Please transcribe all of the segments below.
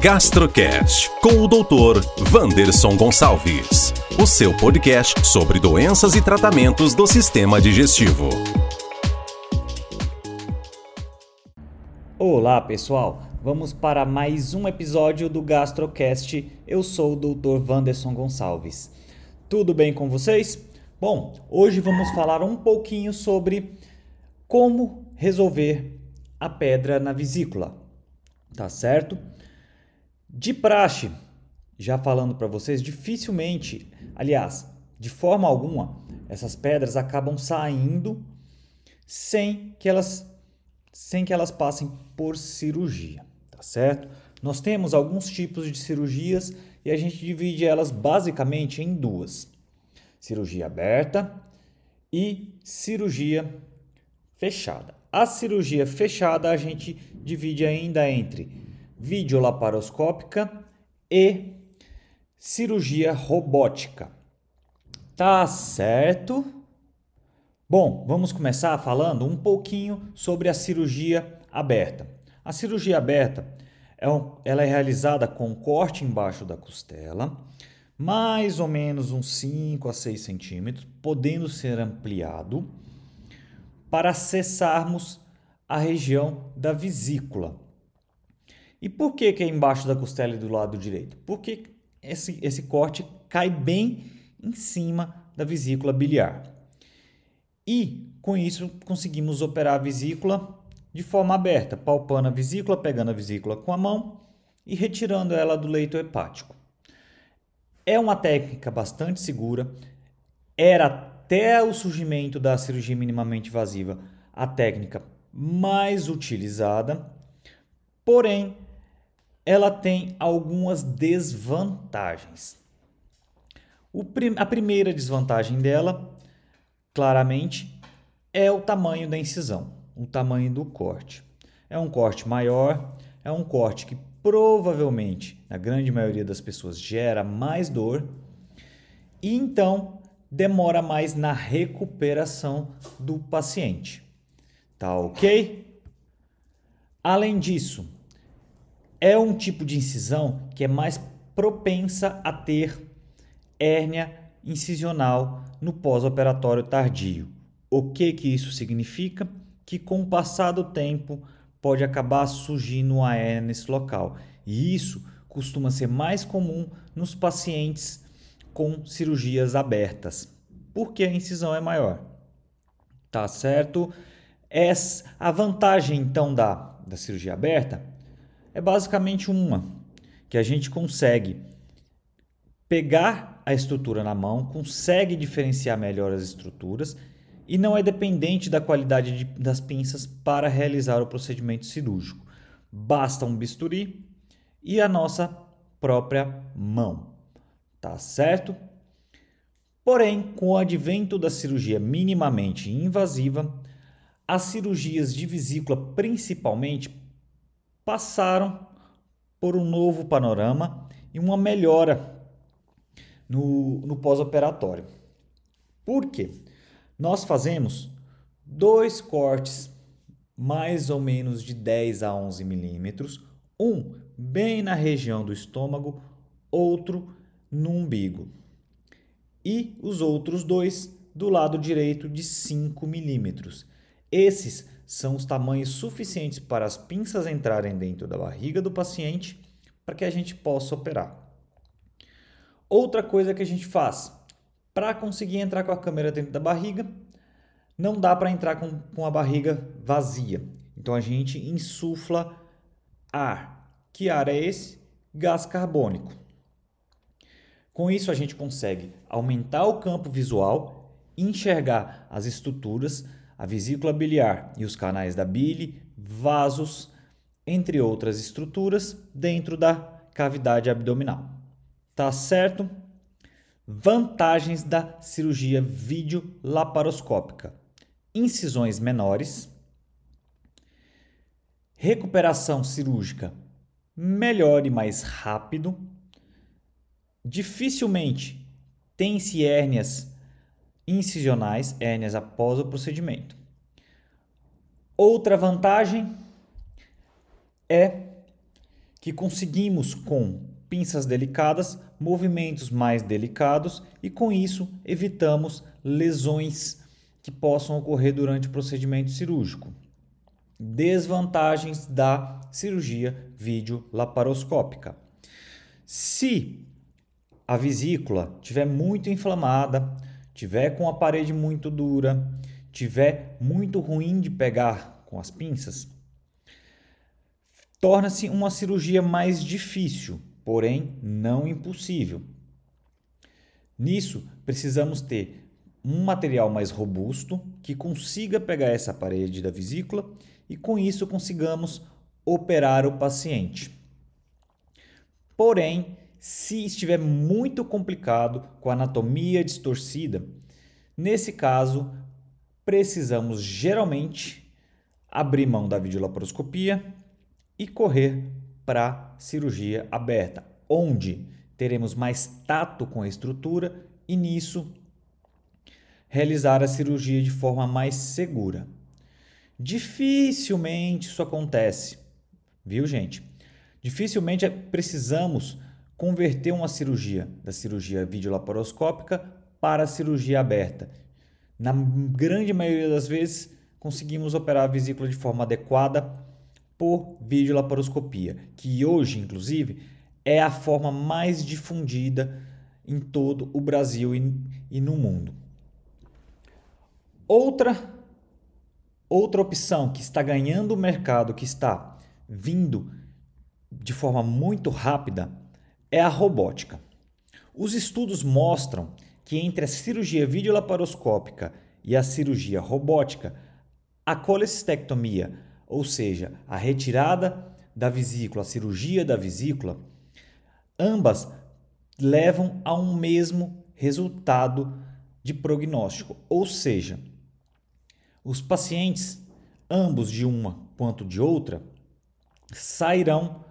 Gastrocast com o Dr. Wanderson Gonçalves. O seu podcast sobre doenças e tratamentos do sistema digestivo. Olá, pessoal. Vamos para mais um episódio do Gastrocast. Eu sou o Dr. Wanderson Gonçalves. Tudo bem com vocês? Bom, hoje vamos falar um pouquinho sobre como resolver a pedra na vesícula. Tá certo? De praxe, já falando para vocês, dificilmente, aliás, de forma alguma, essas pedras acabam saindo sem que elas sem que elas passem por cirurgia, tá certo? Nós temos alguns tipos de cirurgias e a gente divide elas basicamente em duas: cirurgia aberta e cirurgia fechada. A cirurgia fechada a gente divide ainda entre videolaparoscópica e cirurgia robótica. Tá certo? Bom, vamos começar falando um pouquinho sobre a cirurgia aberta. A cirurgia aberta é um, ela é realizada com corte embaixo da costela, mais ou menos uns 5 a 6 centímetros, podendo ser ampliado para acessarmos a região da vesícula. E por que, que é embaixo da costela e do lado direito? Porque esse, esse corte cai bem em cima da vesícula biliar. E com isso conseguimos operar a vesícula de forma aberta, palpando a vesícula, pegando a vesícula com a mão e retirando ela do leito hepático. É uma técnica bastante segura, era até o surgimento da cirurgia minimamente invasiva a técnica mais utilizada, porém ela tem algumas desvantagens. Prim a primeira desvantagem dela, claramente, é o tamanho da incisão, o tamanho do corte. É um corte maior, é um corte que provavelmente, na grande maioria das pessoas, gera mais dor e então demora mais na recuperação do paciente. Tá ok? Além disso, é um tipo de incisão que é mais propensa a ter hérnia incisional no pós-operatório tardio. O que que isso significa? Que com o passar do tempo pode acabar surgindo uma hérnia nesse local. E isso costuma ser mais comum nos pacientes com cirurgias abertas, porque a incisão é maior. Tá certo? Essa, a vantagem então da, da cirurgia aberta é basicamente uma, que a gente consegue pegar a estrutura na mão, consegue diferenciar melhor as estruturas e não é dependente da qualidade de, das pinças para realizar o procedimento cirúrgico. Basta um bisturi e a nossa própria mão. Tá certo? Porém, com o advento da cirurgia minimamente invasiva, as cirurgias de vesícula principalmente passaram por um novo panorama e uma melhora no, no pós-operatório. Por quê? Nós fazemos dois cortes mais ou menos de 10 a 11 milímetros, um bem na região do estômago, outro no umbigo, e os outros dois do lado direito de 5 milímetros. Esses são os tamanhos suficientes para as pinças entrarem dentro da barriga do paciente para que a gente possa operar. Outra coisa que a gente faz para conseguir entrar com a câmera dentro da barriga, não dá para entrar com, com a barriga vazia. Então a gente insufla ar. Que ar é esse? Gás carbônico. Com isso a gente consegue aumentar o campo visual, enxergar as estruturas a vesícula biliar e os canais da bile, vasos, entre outras estruturas dentro da cavidade abdominal. Tá certo? Vantagens da cirurgia videolaparoscópica: incisões menores, recuperação cirúrgica melhor e mais rápido, dificilmente tem-se hérnias incisionais, hérnias após o procedimento. Outra vantagem é que conseguimos com pinças delicadas, movimentos mais delicados e com isso evitamos lesões que possam ocorrer durante o procedimento cirúrgico. Desvantagens da cirurgia videolaparoscópica. Se a vesícula tiver muito inflamada, tiver com a parede muito dura, tiver muito ruim de pegar com as pinças, torna-se uma cirurgia mais difícil, porém não impossível. Nisso, precisamos ter um material mais robusto que consiga pegar essa parede da vesícula e com isso consigamos operar o paciente. Porém, se estiver muito complicado com anatomia distorcida, nesse caso precisamos geralmente abrir mão da videolaparoscopia e correr para cirurgia aberta, onde teremos mais tato com a estrutura e nisso realizar a cirurgia de forma mais segura. Dificilmente isso acontece, viu, gente? Dificilmente precisamos converter uma cirurgia da cirurgia videolaparoscópica para a cirurgia aberta. Na grande maioria das vezes, conseguimos operar a vesícula de forma adequada por videolaparoscopia, que hoje, inclusive, é a forma mais difundida em todo o Brasil e, no mundo. Outra outra opção que está ganhando o mercado, que está vindo de forma muito rápida, é a robótica. Os estudos mostram que entre a cirurgia videolaparoscópica e a cirurgia robótica, a colecistectomia, ou seja, a retirada da vesícula, a cirurgia da vesícula, ambas levam a um mesmo resultado de prognóstico, ou seja, os pacientes, ambos de uma quanto de outra, sairão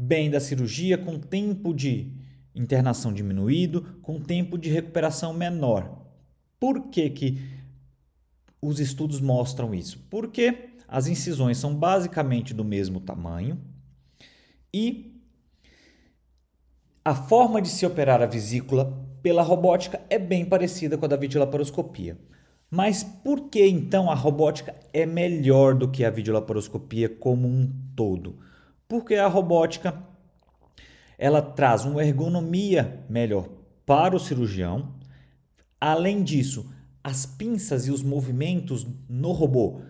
bem da cirurgia com tempo de internação diminuído, com tempo de recuperação menor. Por que, que os estudos mostram isso? Porque as incisões são basicamente do mesmo tamanho e a forma de se operar a vesícula pela robótica é bem parecida com a da videolaparoscopia. Mas por que então a robótica é melhor do que a videolaparoscopia como um todo? Porque a robótica ela traz uma ergonomia melhor para o cirurgião. Além disso, as pinças e os movimentos no robô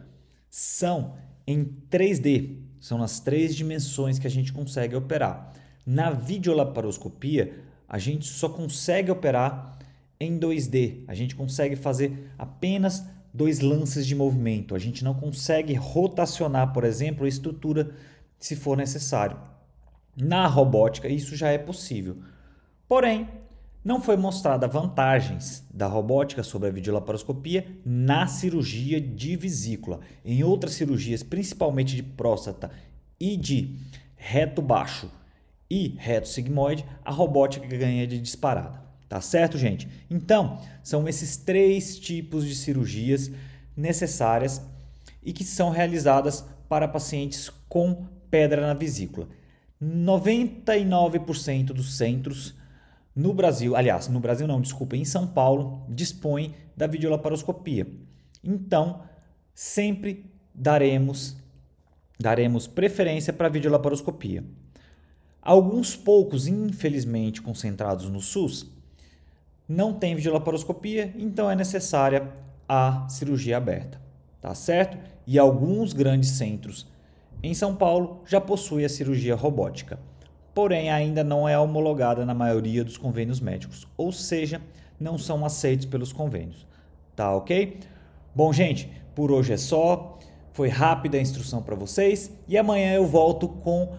são em 3D, são nas três dimensões que a gente consegue operar. Na videolaparoscopia, a gente só consegue operar em 2D. A gente consegue fazer apenas dois lances de movimento. A gente não consegue rotacionar, por exemplo, a estrutura se for necessário. Na robótica, isso já é possível. Porém, não foi mostrada vantagens da robótica sobre a videolaparoscopia na cirurgia de vesícula. Em outras cirurgias, principalmente de próstata e de reto baixo e reto sigmoide, a robótica ganha de disparada. Tá certo, gente? Então, são esses três tipos de cirurgias necessárias e que são realizadas para pacientes com pedra na vesícula. 99% dos centros no Brasil, aliás, no Brasil não, desculpa, em São Paulo, dispõe da videolaparoscopia. Então, sempre daremos daremos preferência para a videolaparoscopia. Alguns poucos, infelizmente, concentrados no SUS, não tem videolaparoscopia, então é necessária a cirurgia aberta, tá certo? E alguns grandes centros em São Paulo, já possui a cirurgia robótica, porém ainda não é homologada na maioria dos convênios médicos, ou seja, não são aceitos pelos convênios. Tá ok? Bom, gente, por hoje é só. Foi rápida a instrução para vocês e amanhã eu volto com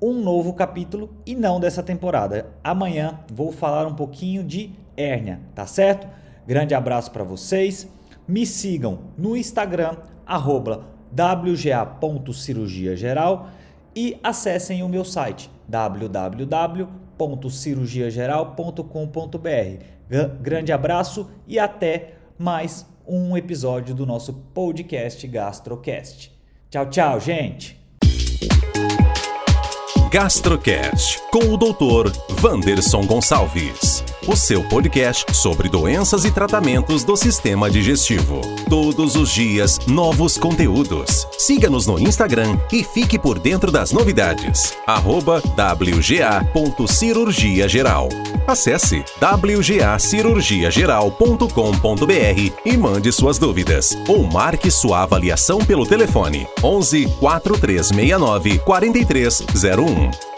um novo capítulo e não dessa temporada. Amanhã vou falar um pouquinho de hérnia, tá certo? Grande abraço para vocês. Me sigam no Instagram, arroba wga.cirurgiageral e acessem o meu site www.cirurgiageral.com.br. Grande abraço e até mais um episódio do nosso podcast GastroCast. Tchau, tchau, gente! Gastrocast com o Dr. Vanderson Gonçalves. O seu podcast sobre doenças e tratamentos do sistema digestivo. Todos os dias, novos conteúdos. Siga-nos no Instagram e fique por dentro das novidades. Arroba wga.cirurgia geral. Acesse wgacirurgiageral.com.br e mande suas dúvidas. Ou marque sua avaliação pelo telefone 11 4369 4301.